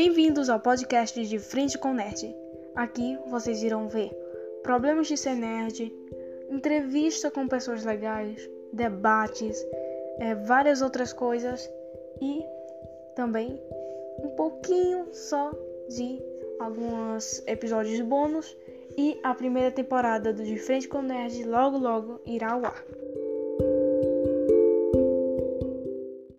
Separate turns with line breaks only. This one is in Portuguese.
Bem-vindos ao podcast de Frente com Nerd. Aqui vocês irão ver problemas de ser nerd, entrevista com pessoas legais, debates, é, várias outras coisas e também um pouquinho só de alguns episódios bônus e a primeira temporada do De Frente com Nerd logo logo irá ao ar.